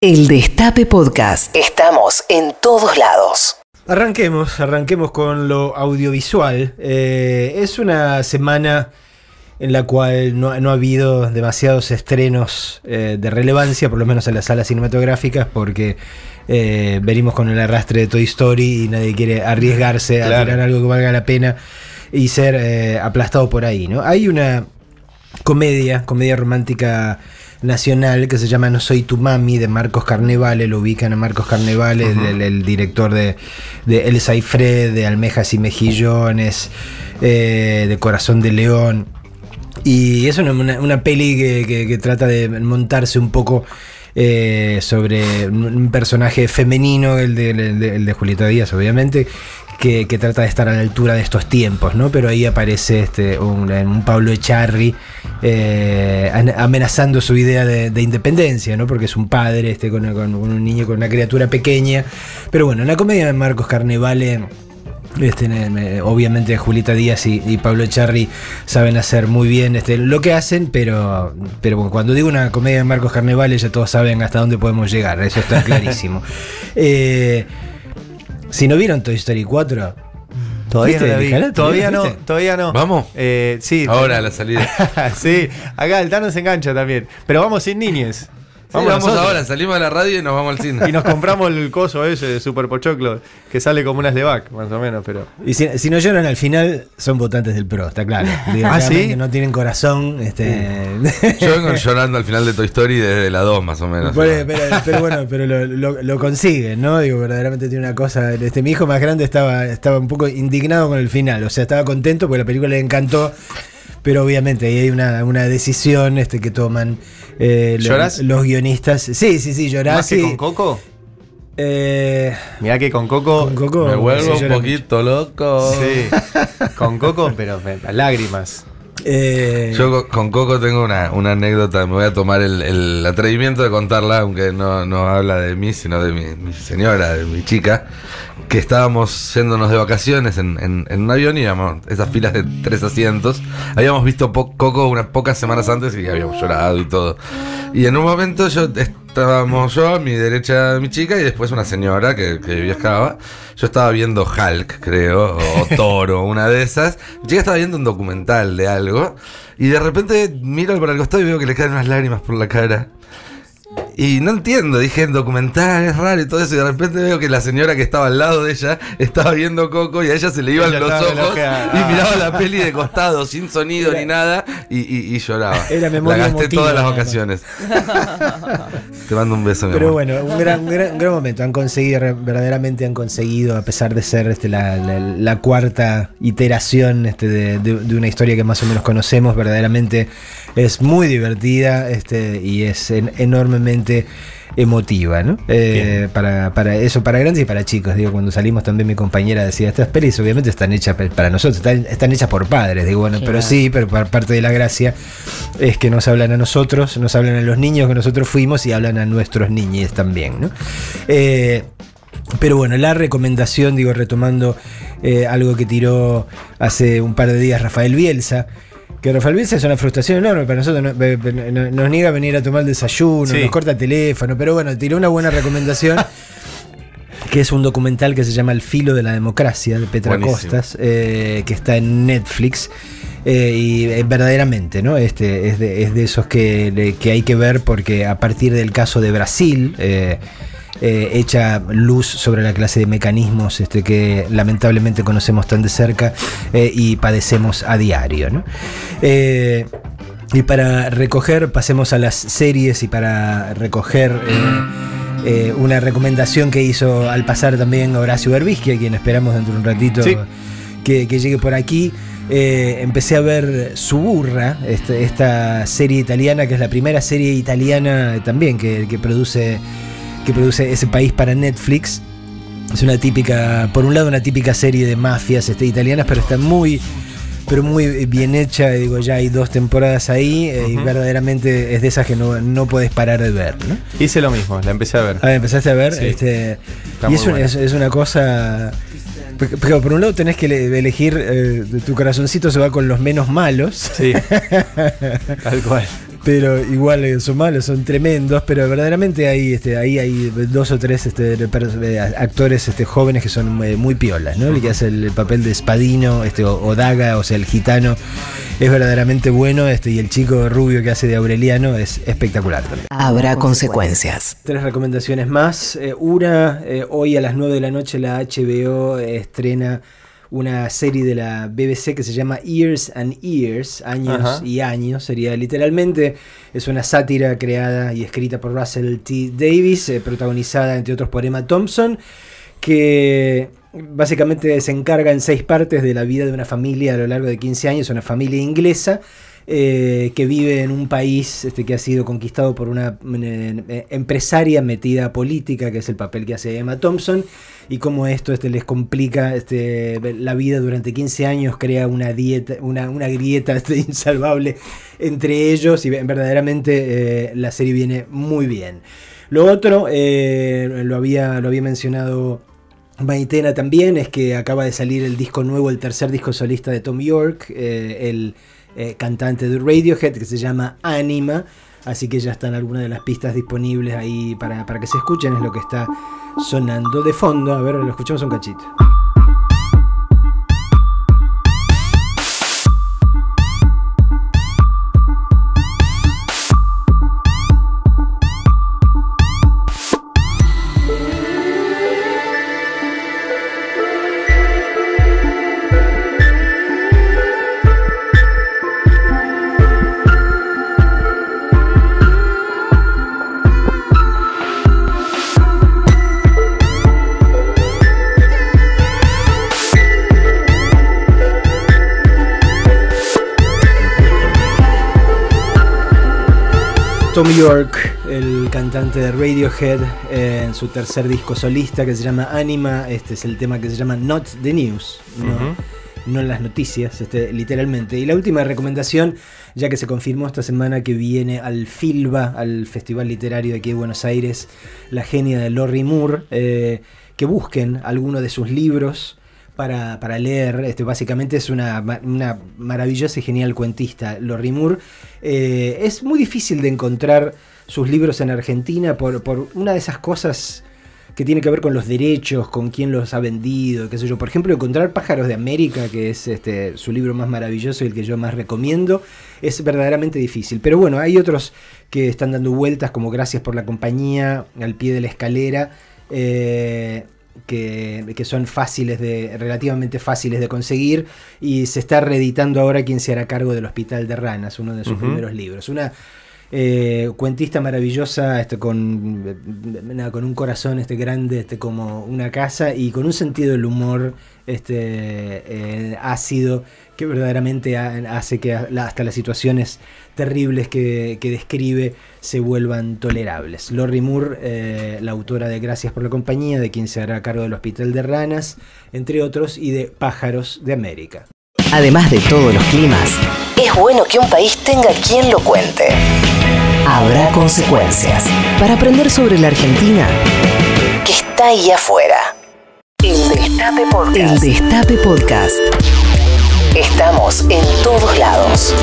El Destape Podcast. Estamos en todos lados. Arranquemos, arranquemos con lo audiovisual. Eh, es una semana en la cual no, no ha habido demasiados estrenos eh, de relevancia, por lo menos en las salas cinematográficas, porque eh, venimos con el arrastre de Toy Story y nadie quiere arriesgarse a Claro. tirar algo que valga la pena y ser eh, aplastado por ahí. ¿no? Hay una comedia, comedia romántica nacional que se llama No soy tu mami de Marcos Carnevale, lo ubican a Marcos Carnevale, el, el- el director de, de Elsa y Fred, de Almejas y Mejillones, eh, de Corazón de León. Y es una, una- una peli que, que- que trata de montarse un poco eh, sobre un, un personaje femenino, el de, el de- el de Julieta Díaz, obviamente, que, que trata de estar a la altura de estos tiempos, ¿no? Pero ahí aparece este, un, un Pablo Echarri eh, an- amenazando su idea de, de independencia, ¿no? Porque es un padre este, con, con un niño, con una criatura pequeña. Pero bueno, en la comedia de Marcos Carnevale. Este, ne- obviamente Julieta Díaz y, y Pablo Echarri saben hacer muy bien este, lo que hacen, pero, pero bueno, cuando digo una comedia de Marcos Carnevale ya todos saben hasta dónde podemos llegar, eso está clarísimo. Eh, si no vieron Toy Story 4, Todavía no. Todavía no, todavía no. ¿Vamos? Eh, sí. Ahora la salida. sí, acá el Tano se engancha también. Pero vamos sin niñes. Vamos, ahora, salimos de la radio y nos vamos al cine. Y nos compramos el coso ese de Super Pochoclo, que sale como unas Levac, más o menos, pero. y si, si no lloran al final, son votantes del PRO, está claro. Digo, ¿Ah, sí? No tienen corazón. Este, Yo vengo llorando al final de Toy Story desde la 2 más o menos. Pero, pero- pero bueno, pero lo, lo, lo consiguen, ¿no? Digo, verdaderamente tiene una cosa. Este, mi hijo más grande estaba, estaba un poco indignado con el final. O sea, estaba contento porque la película le encantó. Pero obviamente ahí hay una, una decisión este, que toman eh, los, guionistas. Sí, sí, sí, llorás. ¿Más que con Coco? Eh, Mirá que con Coco. con Coco. Me vuelvo un poquito loco. Sí. con Coco, pero lágrimas. Eh, Yo co- con Coco tengo una, una anécdota, me voy a tomar el, el atrevimiento de contarla, aunque no, no habla de mí, sino de mi, mi señora, de mi chica, que estábamos yéndonos de vacaciones en, en- en un avión y íbamos, esas filas de tres asientos, habíamos visto po- Coco unas pocas semanas antes y habíamos llorado y todo. Y en un momento yo estábamos yo, a mi derecha mi chica y después una señora que, que viajaba. Yo estaba viendo Hulk, creo, o Toro, una de esas. Mi chica estaba viendo un documental de algo y de repente miro para el costado y veo que le caen unas lágrimas por la cara. Y no entiendo, dije en documental, es raro y todo eso. Y de repente veo que la señora que estaba al lado de ella estaba viendo Coco y a ella se le iban Ella los ojos y miraba la peli de costado, sin sonido ni nada, y, y- y lloraba. Era memoria la gasté emotiva, todas las vacaciones. Te mando un beso, mi Pero amor. bueno, un gran, un gran, un gran momento. Han conseguido, verdaderamente han conseguido, a pesar de ser este, la, la- la cuarta iteración este, de, de- de una historia que más o menos conocemos, verdaderamente es muy divertida este, y es en- enormemente emotiva, ¿no? Eh, para, para eso, para grandes y para chicos. Digo, cuando salimos también mi compañera decía, estas pelis obviamente están hechas para nosotros, están, están hechas por padres. Digo, bueno, pero sí, pero par- parte de la gracia es que nos hablan a nosotros, nos hablan a los niños que nosotros fuimos y hablan a nuestros niños también, ¿no? Eh, pero bueno, la recomendación, digo, retomando eh, algo que tiró hace un par de días Rafael Bielsa, que Rafael Bielsa es una frustración enorme para nosotros, no- be- be- no- nos niega a venir a tomar el desayuno, Sí. nos corta el teléfono, pero bueno, tiró una buena recomendación. que es un documental que se llama El filo de la democracia de Petra Buenísimo. Costas, eh, que está en Netflix. eh, y eh, verdaderamente, ¿no? Este, es, de, es de esos que, que hay que ver porque a partir del caso de Brasil, eh, echa luz sobre la clase de mecanismos este, que lamentablemente conocemos tan de cerca eh, y padecemos a diario. ¿no? Eh, y para recoger, pasemos a las series y para recoger eh, eh, una recomendación que hizo al pasar también Horacio Berbisky, a quien esperamos dentro de un ratito Sí. que, que llegue por aquí. Eh, empecé a ver Suburra, este- esta serie italiana, que es la primera serie italiana también que, que produce, que produce ese país para Netflix. Es una típica, por un lado una típica serie de mafias este, italianas, pero está muy, pero muy bien hecha. Digo, ya hay dos temporadas ahí eh, y verdaderamente es de esas que no, no puedes parar de ver. ¿no? Hice lo mismo, la empecé a ver. A ver, empezaste a ver. Sí. Este, y es, es- es una cosa. Porque por un lado tenés que le- elegir, eh, tu corazoncito se va con los menos malos. Sí. Tal cual. Pero igual son malos, son tremendos, pero verdaderamente hay, este, ahí hay dos o tres este, actores este, jóvenes que son eh, muy piolas, ¿no? El que hace el papel de Espadino, este, o, o Daga, o sea, el gitano, es verdaderamente bueno, este, y el chico rubio que hace de Aureliano es espectacular también. Habrá consecuencias. Tres recomendaciones más. Eh, una, eh, hoy a las 9 de la noche la HBO estrena una serie de la BBC que se llama Years and Years, años Ajá. y años, sería literalmente. Es una sátira creada y escrita por Russell T. Davis, eh, protagonizada entre otros por Emma Thompson, que básicamente se encarga en seis partes de la vida de una familia a lo largo de 15 años, una familia inglesa eh, que vive en un país este, que ha sido conquistado por una eh, eh, empresaria metida a política, que es el papel que hace Emma Thompson, y cómo esto este, les complica este, la vida durante 15 años, crea una dieta, una, una grieta este, insalvable entre ellos, y verdaderamente eh, la serie viene muy bien. Lo otro, lo, había, lo había mencionado Maitena también es que acaba de salir el disco nuevo, el tercer disco solista de Tom York, el eh, cantante de Radiohead, que se llama Anima. Así que ya están algunas de las pistas disponibles ahí para, para que se escuchen, es lo que está sonando de fondo. A ver, lo escuchamos un cachito. Tom York, el cantante de Radiohead, eh, en su tercer disco solista que se llama Anima. Este es el tema que se llama Not the News, no, Ujú. no las noticias, este, literalmente. Y la última recomendación, ya que se confirmó esta semana que viene al FILBA, al Festival Literario de aquí de Buenos Aires, la genia de Lori Moore, eh, que busquen alguno de sus libros. Para, para leer, este, básicamente es una, una maravillosa y genial cuentista. Lori Moore eh, es muy difícil de encontrar sus libros en Argentina por, por una de esas cosas que tiene que ver con los derechos, con quién los ha vendido, qué sé yo. Por ejemplo, encontrar Pájaros de América, que es este, su libro más maravilloso y el que yo más recomiendo, es verdaderamente difícil. Pero bueno, hay otros que están dando vueltas, como Gracias por la compañía, Al pie de la escalera. eh, que, que son fáciles de, relativamente fáciles de conseguir y se está reeditando ahora quien se hará cargo del Hospital de Ranas, uno de sus primeros libros. Una eh, cuentista maravillosa, este, con, eh, nada, con un corazón este, grande este, como una casa y con un sentido del humor este, eh, ácido que verdaderamente ha- hace que hasta las situaciones terribles que, que describe se vuelvan tolerables. Lori Moore, eh, la autora de Gracias por la compañía, de quien se hará cargo del Hospital de Ranas, entre otros, y de Pájaros de América. Además de todos los climas, es bueno que un país tenga quien lo cuente. Habrá consecuencias. Para aprender sobre la Argentina, que está ahí afuera. El Destape Podcast. El Destape Podcast. Estamos en todos lados.